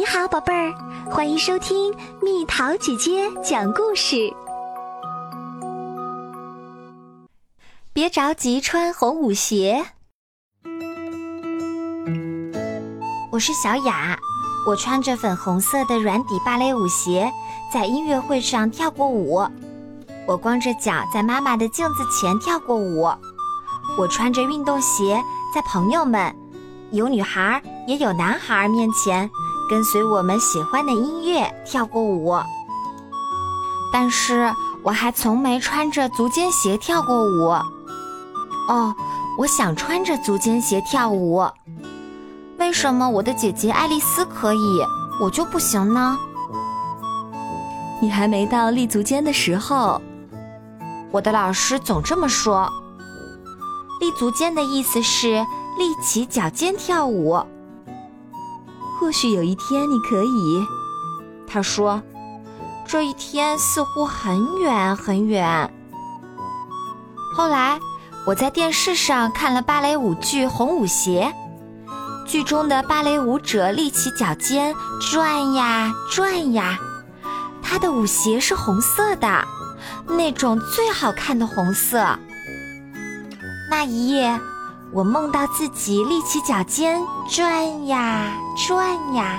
你好，宝贝儿，欢迎收听蜜桃姐姐讲故事。别着急穿红舞鞋。我是小雅，我穿着粉红色的软底芭蕾舞鞋，在音乐会上跳过舞。我光着脚在妈妈的镜子前跳过舞。我穿着运动鞋，在朋友们，有女孩也有男孩面前。跟随我们喜欢的音乐跳过舞，但是我还从没穿着足尖鞋跳过舞。哦，我想穿着足尖鞋跳舞。为什么我的姐姐爱丽丝可以，我就不行呢？你还没到立足尖的时候。我的老师总这么说。立足尖的意思是立起脚尖跳舞。或许有一天你可以，他说：“这一天似乎很远很远。”后来我在电视上看了芭蕾舞剧《红舞鞋》，剧中的芭蕾舞者立起脚尖转呀转呀，他的舞鞋是红色的，那种最好看的红色。那一夜。我梦到自己立起脚尖转呀转呀，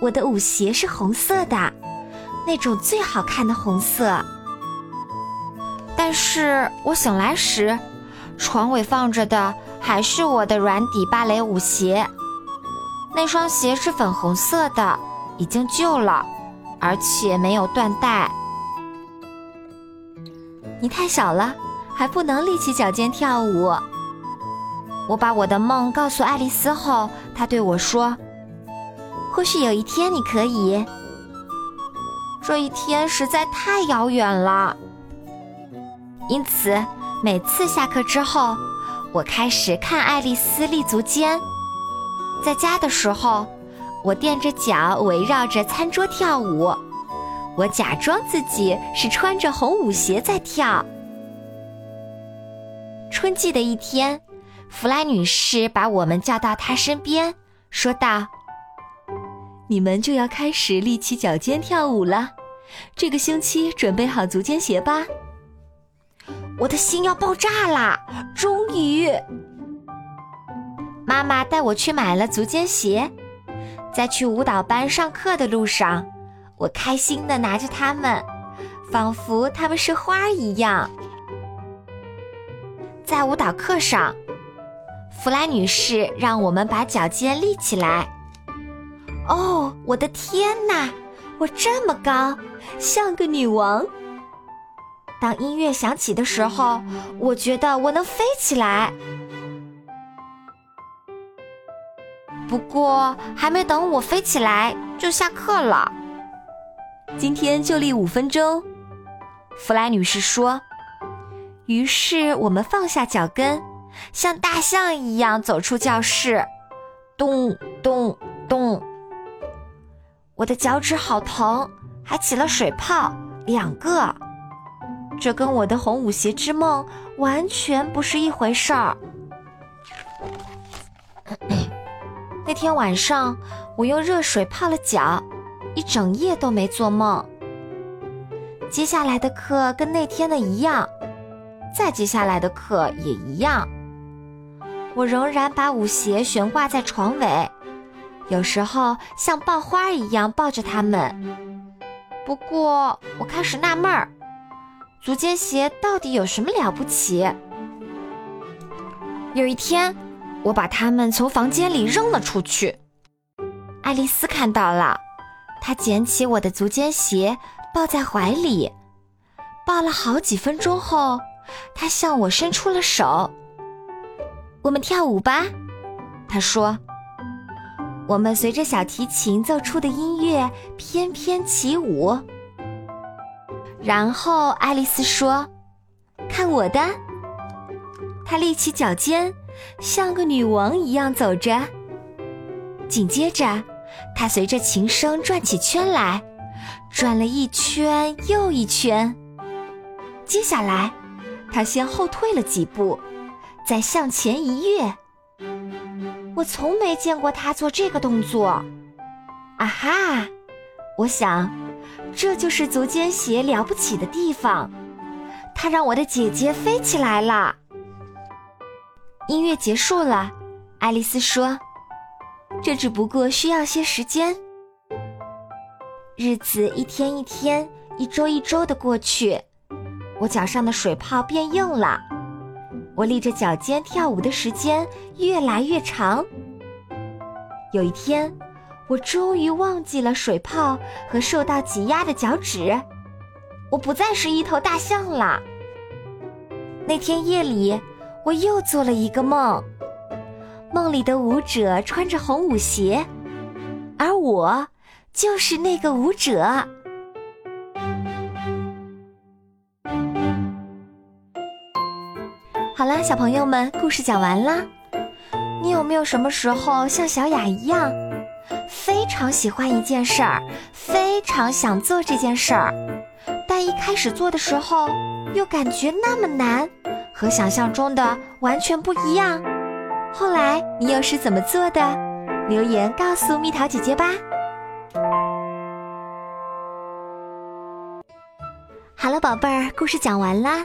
我的舞鞋是红色的，那种最好看的红色。但是我醒来时，床尾放着的还是我的软底芭蕾舞鞋，那双鞋是粉红色的，已经旧了，而且没有缎带。你太小了，还不能立起脚尖跳舞。我把我的梦告诉爱丽丝后，她对我说：“或许有一天你可以。”这一天实在太遥远了，因此每次下课之后，我开始看爱丽丝立足间。在家的时候，我垫着脚围绕着餐桌跳舞，我假装自己是穿着红舞鞋在跳。春季的一天。弗莱女士把我们叫到她身边，说道：“你们就要开始立起脚尖跳舞了，这个星期准备好足尖鞋吧。”我的心要爆炸啦！终于，妈妈带我去买了足尖鞋，在去舞蹈班上课的路上，我开心地拿着它们，仿佛它们是花一样。在舞蹈课上。弗莱女士让我们把脚尖立起来。哦，我的天哪！我这么高，像个女王。当音乐响起的时候，我觉得我能飞起来。不过，还没等我飞起来，就下课了。今天就立五分钟，弗莱女士说。于是我们放下脚跟。像大象一样走出教室，咚咚咚！我的脚趾好疼，还起了水泡，两个。这跟我的红舞鞋之梦完全不是一回事儿。那天晚上，我用热水泡了脚，一整夜都没做梦。接下来的课跟那天的一样，再接下来的课也一样。我仍然把舞鞋悬挂在床尾，有时候像抱花一样抱着它们。不过我开始纳闷儿，足尖鞋到底有什么了不起？有一天，我把它们从房间里扔了出去。爱丽丝看到了，她捡起我的足尖鞋，抱在怀里，抱了好几分钟后，她向我伸出了手。我们跳舞吧，他说。我们随着小提琴奏出的音乐翩翩起舞。然后爱丽丝说：“看我的！”她立起脚尖，像个女王一样走着。紧接着，她随着琴声转起圈来，转了一圈又一圈。接下来，她先后退了几步。再向前一跃，我从没见过他做这个动作。啊哈！我想，这就是足尖鞋了不起的地方，它让我的姐姐飞起来了。音乐结束了，爱丽丝说：“这只不过需要些时间。”日子一天一天，一周一周的过去，我脚上的水泡变硬了，我立着脚尖跳舞的时间越来越长。有一天，我终于忘记了水泡和受到挤压的脚趾，我不再是一头大象了。那天夜里，我又做了一个梦，梦里的舞者穿着红舞鞋，而我。就是那个舞者。小朋友们，故事讲完啦。你有没有什么时候像小雅一样，非常喜欢一件事儿，非常想做这件事儿，但一开始做的时候又感觉那么难，和想象中的完全不一样？后来你又是怎么做的？留言告诉蜜桃姐姐吧。好了，宝贝儿，故事讲完啦。